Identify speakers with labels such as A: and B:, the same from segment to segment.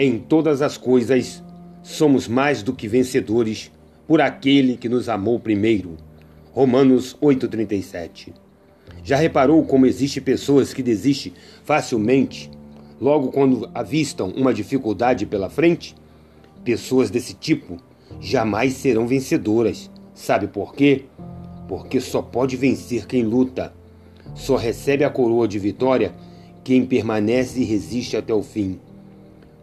A: Em todas as coisas, somos mais do que vencedores por aquele que nos amou primeiro. Romanos 8,37. Já reparou como existe pessoas que desistem facilmente logo quando avistam uma dificuldade pela frente? Pessoas desse tipo jamais serão vencedoras. Sabe por quê? Porque só pode vencer quem luta. Só recebe a coroa de vitória quem permanece e resiste até o fim.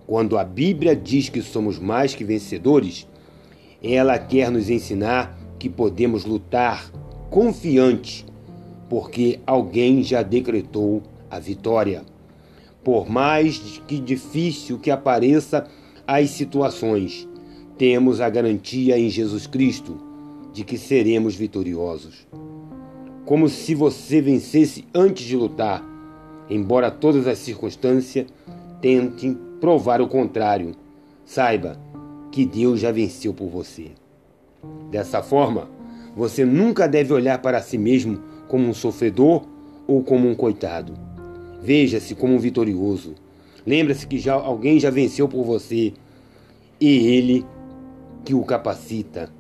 A: Quando a Bíblia diz que somos mais que vencedores, ela quer nos ensinar que podemos lutar confiante, porque alguém já decretou a vitória. Por mais que difícil que apareça as situações, temos a garantia em Jesus Cristo de que seremos vitoriosos. Como se você vencesse antes de lutar, embora todas as circunstâncias tentem provar o contrário. Saiba que Deus já venceu por você. Dessa forma, você nunca deve olhar para si mesmo como um sofredor ou como um coitado. Veja-se como um vitorioso. Lembre-se que já alguém já venceu por você e ele que o capacita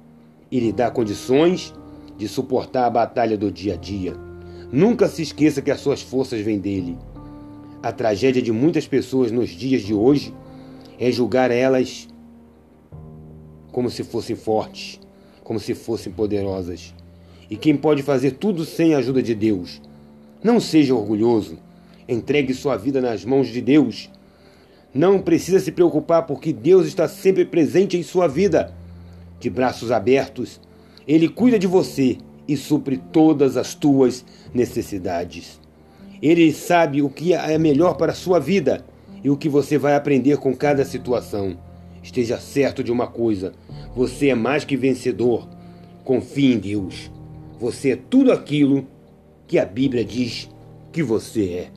A: e lhe dá condições de suportar a batalha do dia a dia. Nunca se esqueça que as suas forças vêm dele. A tragédia de muitas pessoas nos dias de hoje é julgar elas como se fossem fortes, como se fossem poderosas. E quem pode fazer tudo sem a ajuda de Deus? Não seja orgulhoso. Entregue sua vida nas mãos de Deus. Não precisa se preocupar porque Deus está sempre presente em sua vida. De braços abertos, Ele cuida de você e supre todas as tuas necessidades. Ele sabe o que é melhor para a sua vida e o que você vai aprender com cada situação. Esteja certo de uma coisa: você é mais que vencedor. Confie em Deus. Você é tudo aquilo que a Bíblia diz que você é.